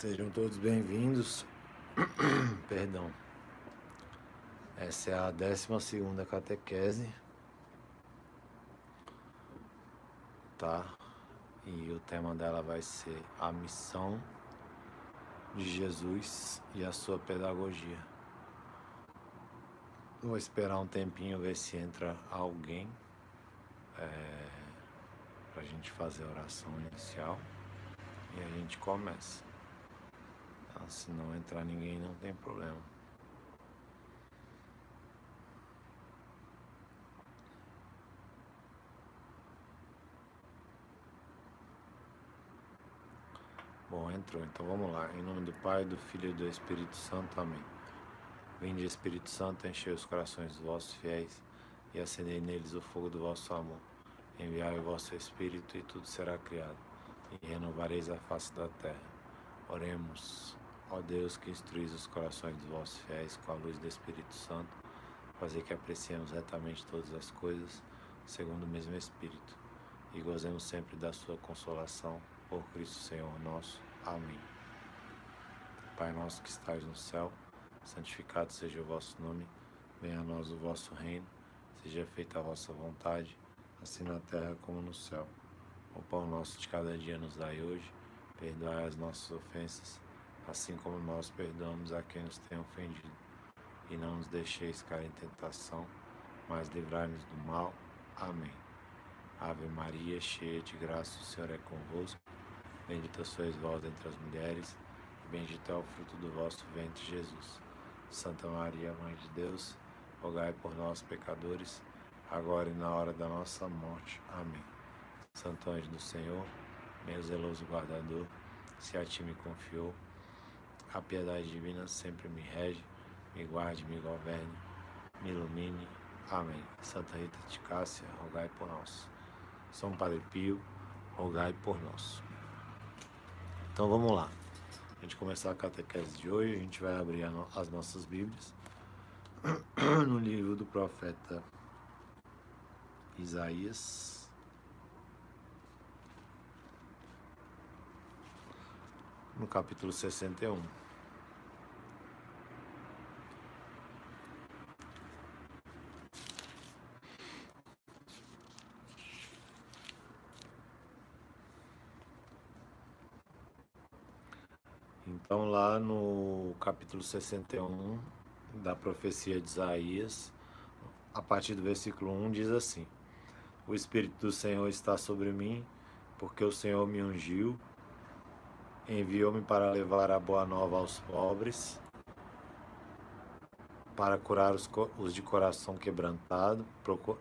Sejam todos bem-vindos. Perdão. Essa é a 12 catequese. Tá? E o tema dela vai ser a missão de Jesus e a sua pedagogia. Vou esperar um tempinho ver se entra alguém é, para a gente fazer a oração inicial e a gente começa. Se não entrar ninguém, não tem problema. Bom, entrou. Então vamos lá. Em nome do Pai, do Filho e do Espírito Santo. Amém. Vinde, Espírito Santo, enchei os corações dos vossos fiéis e acendei neles o fogo do vosso amor. Enviai o vosso Espírito e tudo será criado, e renovareis a face da terra. Oremos. Ó Deus que instruís os corações dos vossos fiéis com a luz do Espírito Santo, fazer que apreciemos retamente todas as coisas, segundo o mesmo Espírito, e gozemos sempre da sua consolação, por Cristo Senhor nosso. Amém. Pai nosso que estás no céu, santificado seja o vosso nome, venha a nós o vosso reino, seja feita a vossa vontade, assim na terra como no céu. O pão nosso de cada dia nos dai hoje, perdoai as nossas ofensas, assim como nós perdoamos a quem nos tem ofendido. E não nos deixeis cair em tentação, mas livrai-nos do mal. Amém. Ave Maria, cheia de graça, o Senhor é convosco. Bendita sois vós entre as mulheres, e bendito é o fruto do vosso ventre, Jesus. Santa Maria, Mãe de Deus, rogai por nós, pecadores, agora e na hora da nossa morte. Amém. Santo anjo do Senhor, meu zeloso guardador, se a ti me confiou, a piedade divina sempre me rege, me guarde, me governe, me ilumine. Amém. Santa Rita de Cássia, rogai por nós. São Padre Pio, rogai por nós. Então vamos lá. A gente começar a catequese de hoje, a gente vai abrir as nossas Bíblias no livro do profeta Isaías. No capítulo 61. Então, lá no capítulo 61 da profecia de Isaías, a partir do versículo 1, diz assim: O Espírito do Senhor está sobre mim, porque o Senhor me ungiu, enviou-me para levar a boa nova aos pobres, para curar os, os de coração quebrantado,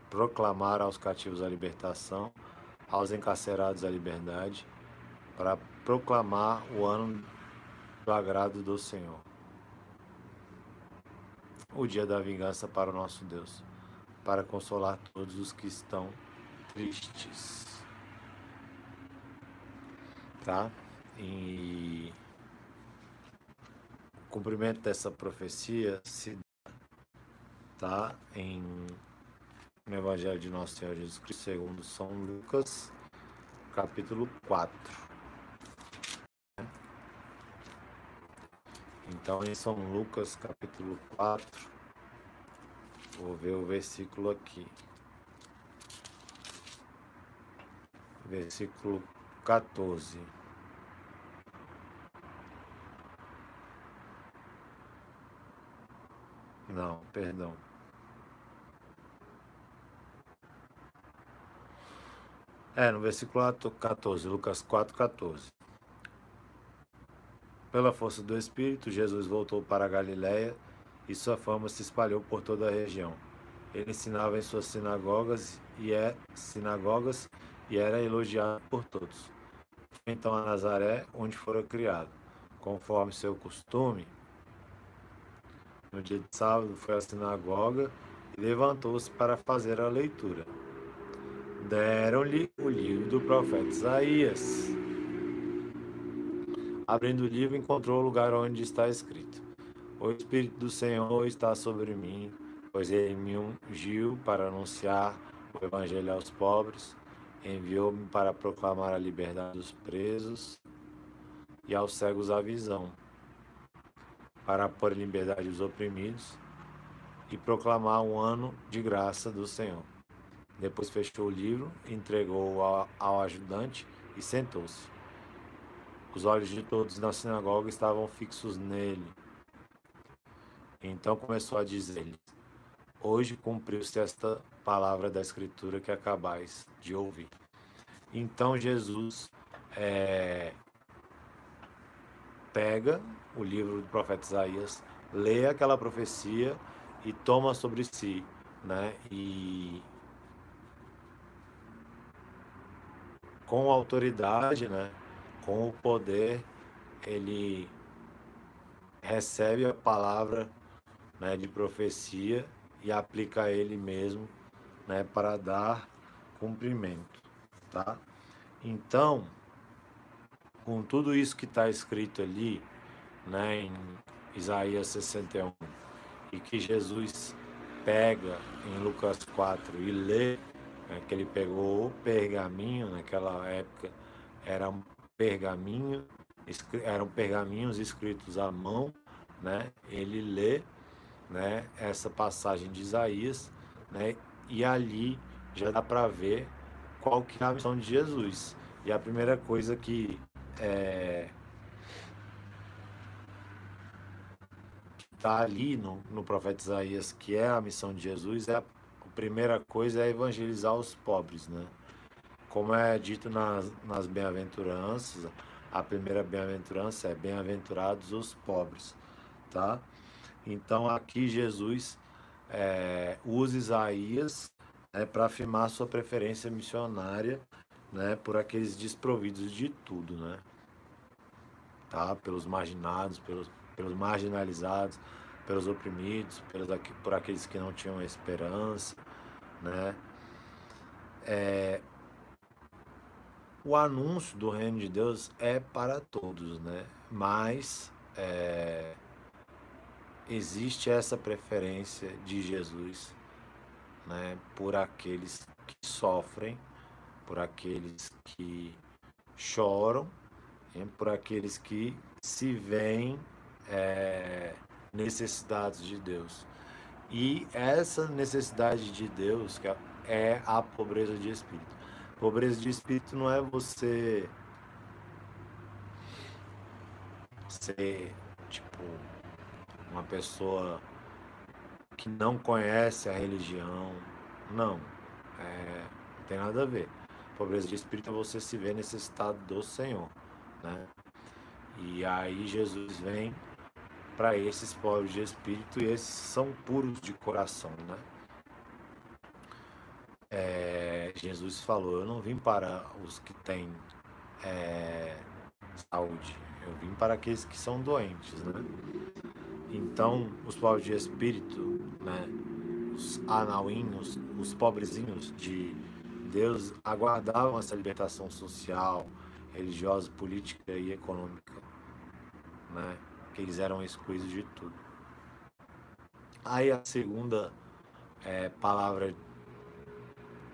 proclamar aos cativos a libertação, aos encarcerados a liberdade, para proclamar o ano do agrado do Senhor. O dia da vingança para o nosso Deus, para consolar todos os que estão tristes. Tá? E o cumprimento dessa profecia se dá tá? em no Evangelho de Nosso Senhor Jesus Cristo, segundo São Lucas, capítulo 4. Então, em São Lucas, capítulo 4, vou ver o versículo aqui. Versículo 14. Não, perdão. É, no versículo 14, Lucas 4, 14. Pela força do Espírito, Jesus voltou para a Galiléia e sua fama se espalhou por toda a região. Ele ensinava em suas sinagogas e, é, sinagogas e era elogiado por todos. Foi então a Nazaré, onde fora criado. Conforme seu costume, no dia de sábado foi à sinagoga e levantou-se para fazer a leitura. Deram-lhe o livro do profeta Isaías. Abrindo o livro, encontrou o lugar onde está escrito: O Espírito do Senhor está sobre mim, pois ele me ungiu para anunciar o Evangelho aos pobres, enviou-me para proclamar a liberdade dos presos e aos cegos a visão, para pôr em liberdade os oprimidos e proclamar um ano de graça do Senhor. Depois fechou o livro, entregou ao, ao ajudante e sentou-se. Os olhos de todos na sinagoga estavam fixos nele. Então começou a dizer-lhes: Hoje cumpriu-se esta palavra da Escritura que acabais de ouvir. Então Jesus é, pega o livro do profeta Isaías, lê aquela profecia e toma sobre si, né? E com autoridade, né? Com o poder, ele recebe a palavra né, de profecia e aplica a ele mesmo, né, para dar cumprimento, tá? Então, com tudo isso que está escrito ali, né, em Isaías 61, e que Jesus pega em Lucas 4 e lê, né, que ele pegou o pergaminho, naquela época era pergaminho, eram pergaminhos escritos à mão, né, ele lê né, essa passagem de Isaías, né, e ali já dá para ver qual que é a missão de Jesus. E a primeira coisa que é, está ali no, no profeta Isaías, que é a missão de Jesus, é a, primeira coisa é evangelizar os pobres, né? Como é dito nas, nas bem-aventuranças, a primeira bem-aventurança é bem-aventurados os pobres, tá? Então aqui Jesus é, usa Isaías né, para afirmar sua preferência missionária né, por aqueles desprovidos de tudo, né? Tá? Pelos marginados, pelos, pelos marginalizados, pelos oprimidos, pelos, por aqueles que não tinham esperança, né? É, o anúncio do reino de Deus é para todos, né? Mas é, existe essa preferência de Jesus, né? Por aqueles que sofrem por aqueles que choram, e por aqueles que se veem é, necessidades de Deus. E essa necessidade de Deus é a pobreza de espírito. Pobreza de espírito não é você ser tipo uma pessoa que não conhece a religião. Não, é, não tem nada a ver pobreza de espírito é você se ver necessitado do Senhor, né? E aí Jesus vem para esses pobres de espírito e esses são puros de coração, né? É, Jesus falou: Eu não vim para os que têm é, saúde, eu vim para aqueles que são doentes, né? Então, os pobres de espírito, né? Os anauinhos, os pobrezinhos de Deus aguardavam essa libertação social, religiosa, política e econômica, né? Que eles eram excluídos de tudo. Aí a segunda é, palavra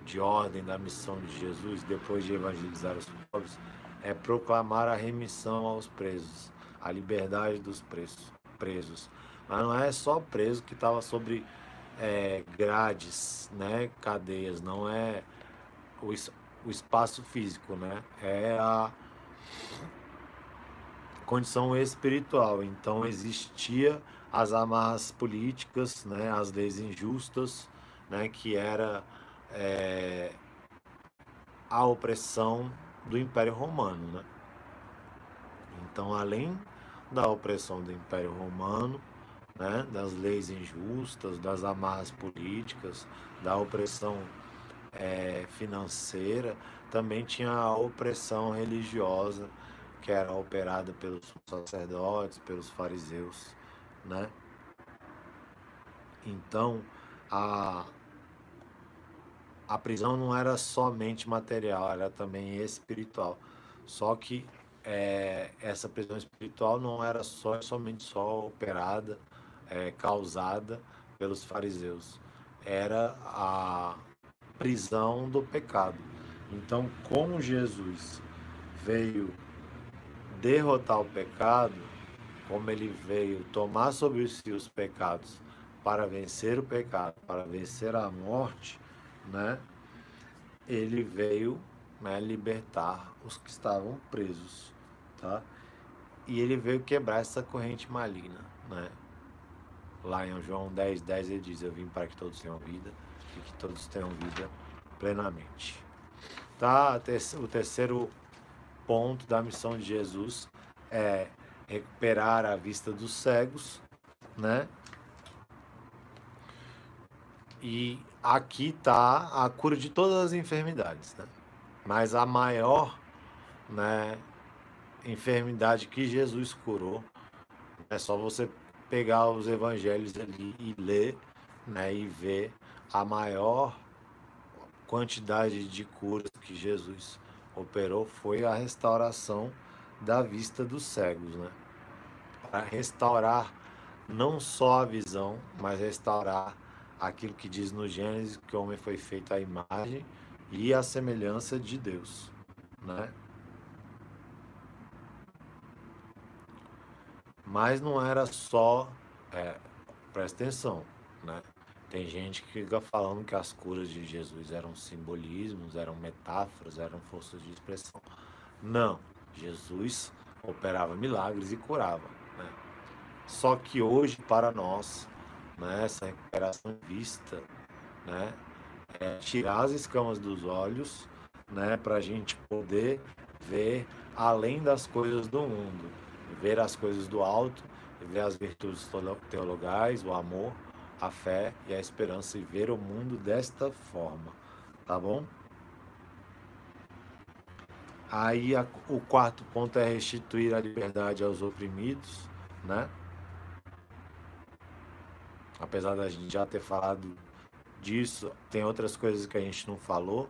de ordem da missão de Jesus, depois de evangelizar os pobres, é proclamar a remissão aos presos, a liberdade dos presos. presos. Mas não é só preso que estava sobre é, grades, né, cadeias, não é o, o espaço físico, né? É a condição espiritual. Então existia as amarras políticas, né? As leis injustas, né? Que era é, a opressão do Império Romano, né? Então, além da opressão do Império Romano, né, das leis injustas, das amarras políticas, da opressão é, financeira, também tinha a opressão religiosa que era operada pelos sacerdotes, pelos fariseus, né? Então, a, a prisão não era somente material, era também espiritual. Só que é, essa prisão espiritual não era só somente só operada, é, causada pelos fariseus. Era a, prisão do pecado. Então, como Jesus veio derrotar o pecado, como ele veio tomar sobre si os pecados para vencer o pecado, para vencer a morte, né? Ele veio né, libertar os que estavam presos, tá? E ele veio quebrar essa corrente maligna, né? Lá em João 10, 10 ele diz, eu vim para que todos tenham vida e que todos tenham vida plenamente. Tá? O terceiro ponto da missão de Jesus é recuperar a vista dos cegos, né? E aqui está a cura de todas as enfermidades, né? Mas a maior, né, enfermidade que Jesus curou é só você pegar os evangelhos ali e ler, né, e ver a maior quantidade de curas que Jesus operou foi a restauração da vista dos cegos, né? Para restaurar não só a visão, mas restaurar aquilo que diz no Gênesis que o homem foi feito à imagem e à semelhança de Deus, né? Mas não era só, é, presta atenção, né? Tem gente que fica falando que as curas de Jesus eram simbolismos, eram metáforas, eram forças de expressão. Não, Jesus operava milagres e curava. Né? Só que hoje, para nós, né, essa recuperação vista, né, é tirar as escamas dos olhos, né, para a gente poder ver além das coisas do mundo, ver as coisas do alto, ver as virtudes teologais, o amor, a fé e a esperança e ver o mundo desta forma, tá bom? Aí a, o quarto ponto é restituir a liberdade aos oprimidos, né? Apesar da gente já ter falado disso, tem outras coisas que a gente não falou,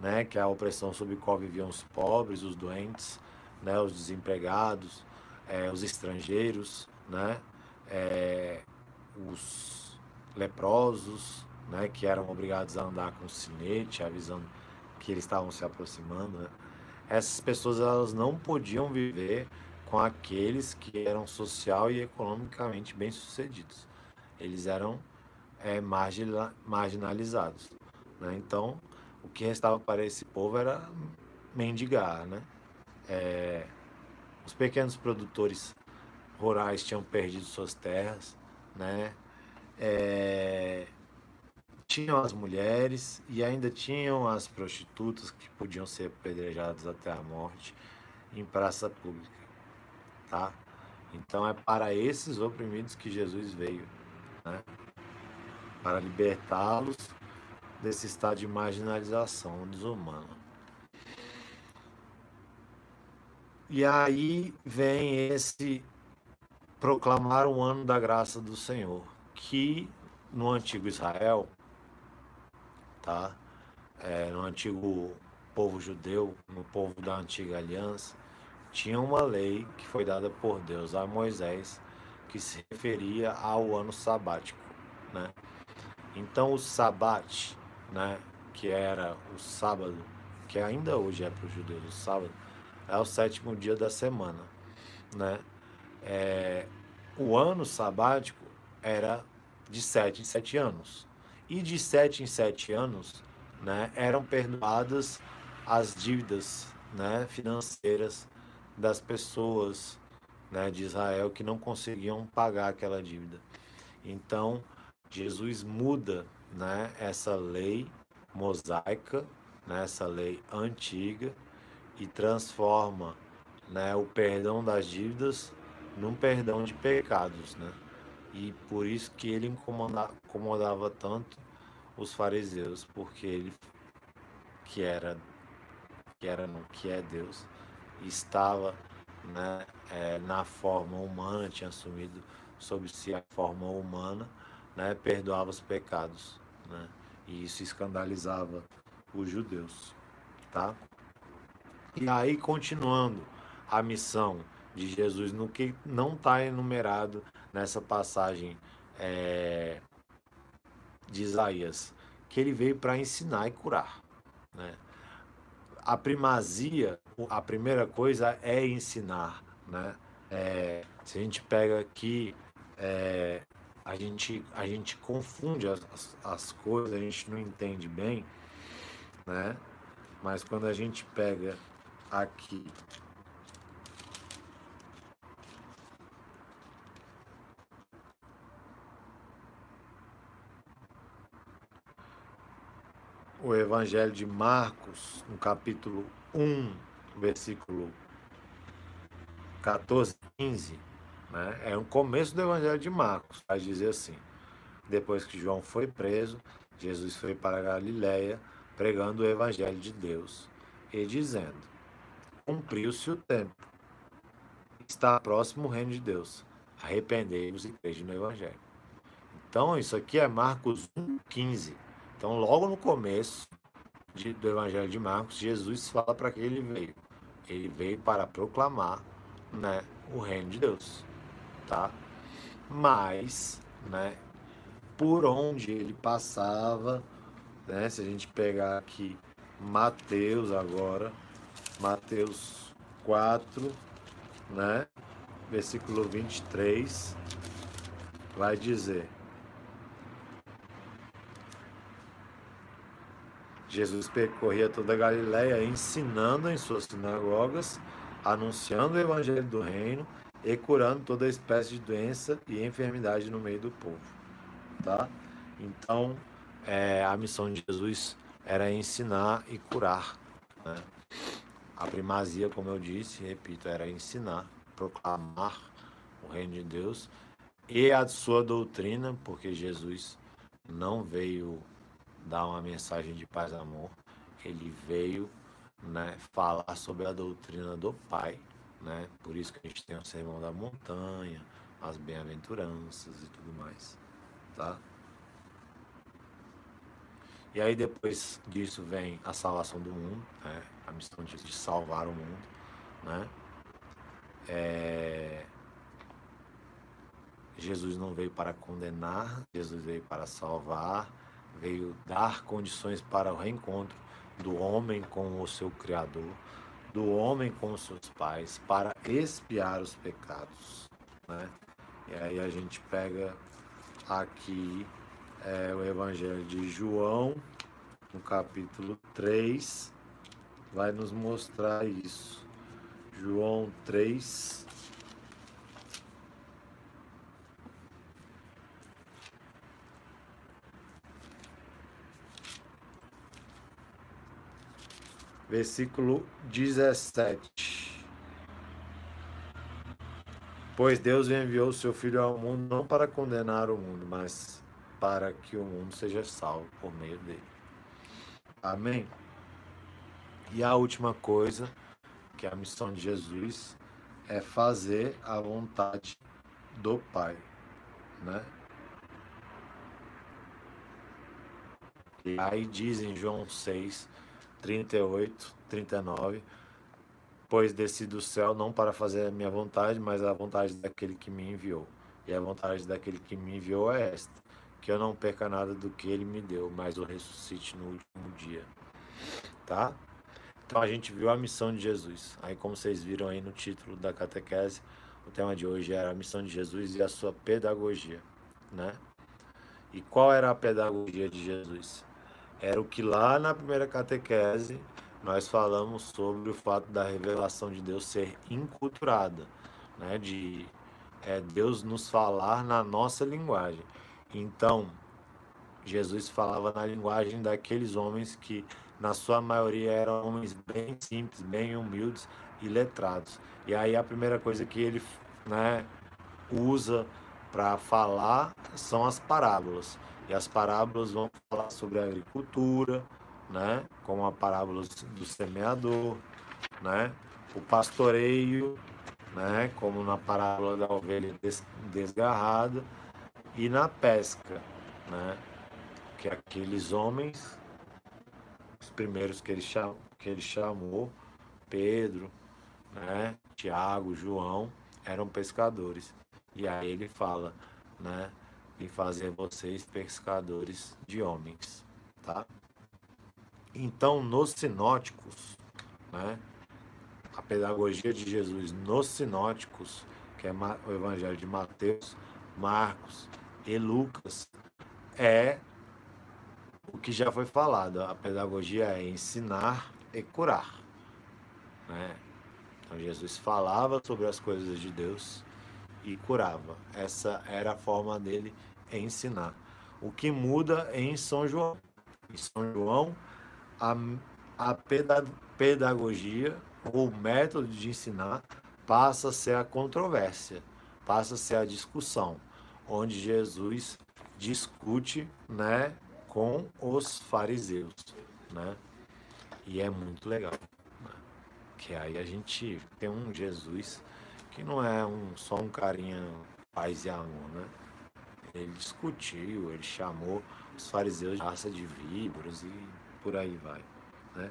né? Que é a opressão sob qual viviam os pobres, os doentes, né? Os desempregados, é, os estrangeiros, né? É, os leprosos, né, que eram obrigados a andar com sinete, avisando que eles estavam se aproximando. Né? Essas pessoas elas não podiam viver com aqueles que eram social e economicamente bem-sucedidos. Eles eram é, marginalizados. Né? Então, o que restava para esse povo era mendigar. Né? É, os pequenos produtores rurais tinham perdido suas terras, né? é, tinham as mulheres e ainda tinham as prostitutas que podiam ser apedrejadas até a morte em praça pública, tá? Então é para esses oprimidos que Jesus veio, né? Para libertá-los desse estado de marginalização desumana. E aí vem esse proclamar o ano da graça do Senhor que no antigo Israel, tá? É, no antigo povo judeu, no povo da antiga aliança, tinha uma lei que foi dada por Deus a Moisés que se referia ao ano sabático, né? Então o sabate, né, que era o sábado, que ainda hoje é para os judeus o sábado, é o sétimo dia da semana, né? É, o ano sabático era de sete em sete anos. E de sete em sete anos né, eram perdoadas as dívidas né, financeiras das pessoas né, de Israel que não conseguiam pagar aquela dívida. Então, Jesus muda né, essa lei mosaica, né, essa lei antiga, e transforma né, o perdão das dívidas num perdão de pecados. Né? E por isso que ele incomodava, incomodava tanto os fariseus, porque ele que era que era no que é Deus estava né, é, na forma humana, tinha assumido sobre si a forma humana, né, perdoava os pecados, né, e isso escandalizava os judeus, tá? E aí continuando a missão de Jesus no que não está enumerado nessa passagem é, de Isaías, que ele veio para ensinar e curar. Né? A primazia, a primeira coisa é ensinar, né? É, se a gente pega aqui, é, a, gente, a gente confunde as, as, as coisas, a gente não entende bem, né? Mas quando a gente pega aqui o Evangelho de Marcos, no capítulo 1, versículo 14, 15, né? é o começo do Evangelho de Marcos, vai dizer assim: depois que João foi preso, Jesus foi para Galiléia pregando o Evangelho de Deus e dizendo: Cumpriu-se o tempo, está próximo o reino de Deus, arrependei-vos e crede no Evangelho. Então, isso aqui é Marcos 1, 15. Então, logo no começo de, do Evangelho de Marcos, Jesus fala para que ele veio. Ele veio para proclamar né, o reino de Deus. Tá? Mas, né, por onde ele passava, né, se a gente pegar aqui Mateus agora, Mateus 4, né, versículo 23, vai dizer: Jesus percorria toda a Galiléia ensinando em suas sinagogas, anunciando o evangelho do reino e curando toda espécie de doença e enfermidade no meio do povo. Tá? Então, é, a missão de Jesus era ensinar e curar. Né? A primazia, como eu disse, repito, era ensinar, proclamar o reino de Deus e a sua doutrina, porque Jesus não veio dar uma mensagem de paz e amor. Ele veio né, falar sobre a doutrina do Pai. Né? Por isso que a gente tem o Sermão da Montanha, as bem-aventuranças e tudo mais. Tá? E aí depois disso vem a salvação do mundo, né? a missão de, salvar o mundo. Né? É... Jesus não veio para condenar, Jesus veio para salvar veio dar condições para o reencontro do homem com o seu Criador, do homem com os seus pais, para expiar os pecados. Né? E aí a gente pega aqui é, o Evangelho de João, no capítulo 3, vai nos mostrar isso. João 3, versículo 17. Pois Deus enviou o seu Filho ao mundo não para condenar o mundo, mas para que o mundo seja salvo por meio dele. Amém? E a última coisa, que é a missão de Jesus, é fazer a vontade do Pai, né? E aí diz em João 6, 38, 39. Pois desci do céu não para fazer a minha vontade, mas a vontade daquele que me enviou. E a vontade daquele que me enviou é esta: que eu não perca nada do que ele me deu, mas o ressuscite no último dia. Tá? Então a gente viu a missão de Jesus. Aí, como vocês viram aí no título da catequese, o tema de hoje era a missão de Jesus e a sua pedagogia, né? E qual era a pedagogia de Jesus? Era o que lá na primeira catequese nós falamos sobre o fato da revelação de Deus ser inculturada, né? de é, Deus nos falar na nossa linguagem. Então, Jesus falava na linguagem daqueles homens que, na sua maioria, eram homens bem simples, bem humildes e letrados. E aí a primeira coisa que ele né, usa para falar são as parábolas. E as parábolas vão falar sobre a agricultura, né? como a parábola do semeador, né? o pastoreio, né? como na parábola da ovelha desgarrada, e na pesca, né? que aqueles homens, os primeiros que ele chamou, que ele chamou Pedro, né? Tiago, João, eram pescadores. E aí ele fala, né? E fazer vocês pescadores de homens, tá? Então, nos sinóticos, né, a pedagogia de Jesus nos sinóticos, que é o Evangelho de Mateus, Marcos e Lucas, é o que já foi falado. A pedagogia é ensinar e curar. Né? Então Jesus falava sobre as coisas de Deus e curava. Essa era a forma dele ensinar. O que muda em São João. Em São João, a, a pedagogia, o método de ensinar, passa a ser a controvérsia, passa a ser a discussão, onde Jesus discute né, com os fariseus. Né? E é muito legal. Né? Que aí a gente tem um Jesus que não é um, só um carinha paz e amor, né? Ele discutiu, ele chamou os fariseus de raça de víboras e por aí vai. Né?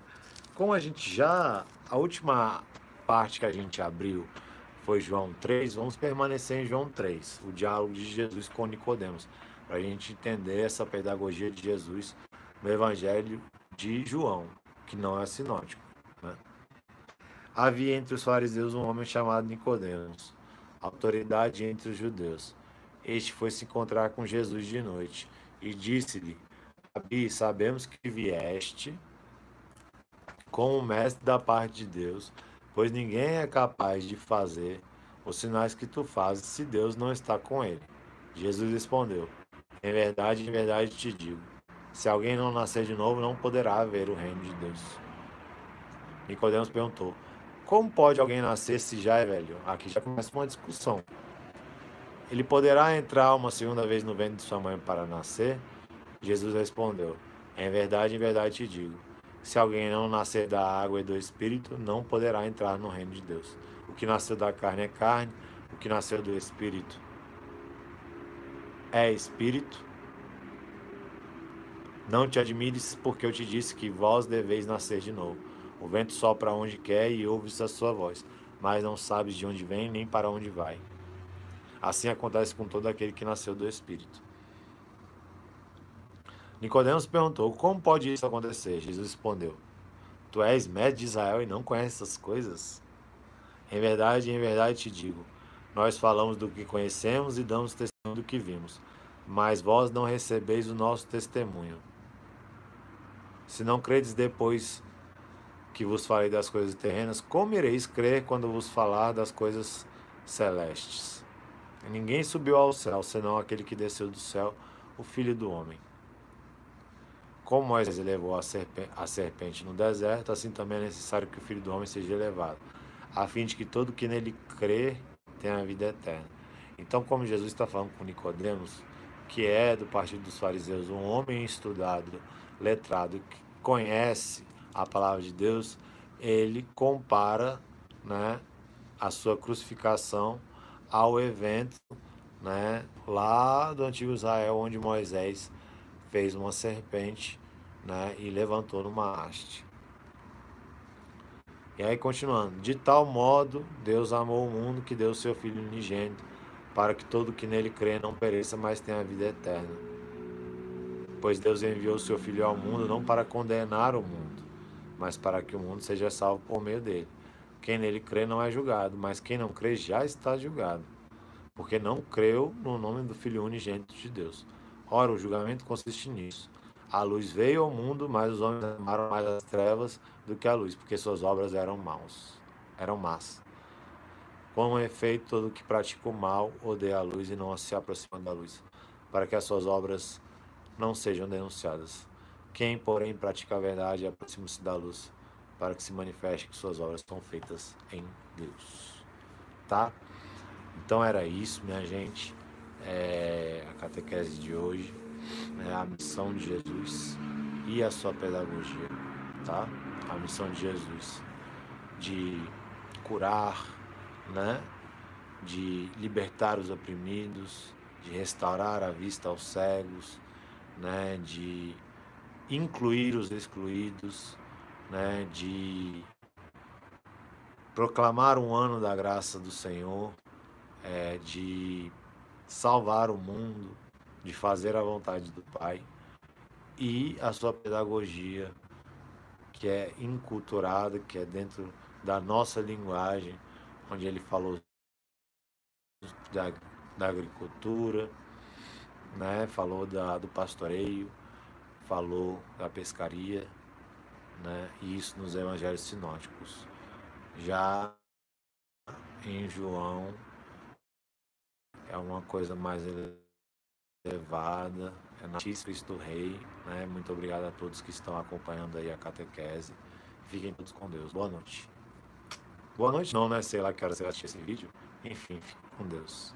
Como a gente já. A última parte que a gente abriu foi João 3, vamos permanecer em João 3, o diálogo de Jesus com Nicodemos, para a gente entender essa pedagogia de Jesus no Evangelho de João, que não é sinótico. Havia entre os fariseus um homem chamado Nicodemos, autoridade entre os judeus. Este foi se encontrar com Jesus de noite e disse-lhe: Rabi, sabemos que vieste como mestre da parte de Deus, pois ninguém é capaz de fazer os sinais que tu fazes se Deus não está com ele. Jesus respondeu: Em verdade, em verdade te digo: se alguém não nascer de novo, não poderá ver o reino de Deus. Nicodemos perguntou: Como pode alguém nascer se já é velho? Aqui já começa uma discussão. Ele poderá entrar uma segunda vez no ventre de sua mãe para nascer? Jesus respondeu: Em verdade, em verdade te digo: se alguém não nascer da água e do espírito, não poderá entrar no reino de Deus. O que nasceu da carne é carne, o que nasceu do espírito é espírito. Não te admires, porque eu te disse que vós deveis nascer de novo. O vento sopra onde quer e ouves a sua voz, mas não sabes de onde vem nem para onde vai. Assim acontece com todo aquele que nasceu do Espírito. Nicodemos perguntou: Como pode isso acontecer? Jesus respondeu: Tu és médico de Israel e não conheces essas coisas? Em verdade, em verdade te digo: Nós falamos do que conhecemos e damos testemunho do que vimos, mas vós não recebeis o nosso testemunho. Se não credes depois que vos falei das coisas terrenas, como ireis crer quando vos falar das coisas celestes? Ninguém subiu ao céu, senão aquele que desceu do céu, o Filho do Homem. Como Moisés elevou a serpente, a serpente no deserto, assim também é necessário que o Filho do Homem seja elevado, a fim de que todo que nele crê tenha a vida eterna. Então, como Jesus está falando com Nicodemos, que é do partido dos fariseus, um homem estudado, letrado, que conhece a palavra de Deus, ele compara né, a sua crucificação ao evento né, lá do antigo Israel, onde Moisés fez uma serpente né, e levantou numa haste. E aí, continuando: De tal modo Deus amou o mundo que deu seu Filho unigênito, para que todo que nele crê não pereça, mas tenha a vida eterna. Pois Deus enviou seu Filho ao mundo não para condenar o mundo, mas para que o mundo seja salvo por meio dele. Quem nele crê não é julgado, mas quem não crê já está julgado, porque não creu no nome do Filho unigênito de Deus. Ora, o julgamento consiste nisso. A luz veio ao mundo, mas os homens amaram mais as trevas do que a luz, porque suas obras eram maus, eram más. Com efeito, todo que pratica o mal odeia a luz e não se aproxima da luz, para que as suas obras não sejam denunciadas. Quem, porém, pratica a verdade aproxima-se da luz, para que se manifeste que suas obras são feitas em Deus. Tá? Então era isso, minha gente. É a catequese de hoje, é a missão de Jesus e a sua pedagogia, tá? A missão de Jesus de curar, né? De libertar os oprimidos, de restaurar a vista aos cegos, né? De incluir os excluídos, né, de proclamar um ano da graça do Senhor, é, de salvar o mundo, de fazer a vontade do Pai e a sua pedagogia, que é inculturada, que é dentro da nossa linguagem, onde ele falou da, da agricultura, né? falou da, do pastoreio, falou da pescaria, né? e isso nos evangelhos sinóticos. Já em João é uma coisa mais elevada, é na Cristo Rei. Né? Muito obrigado a todos que estão acompanhando aí a catequese. Fiquem todos com Deus. Boa noite. Boa noite não, né? Sei lá que hora você vai assistir esse vídeo. Enfim, fique com Deus.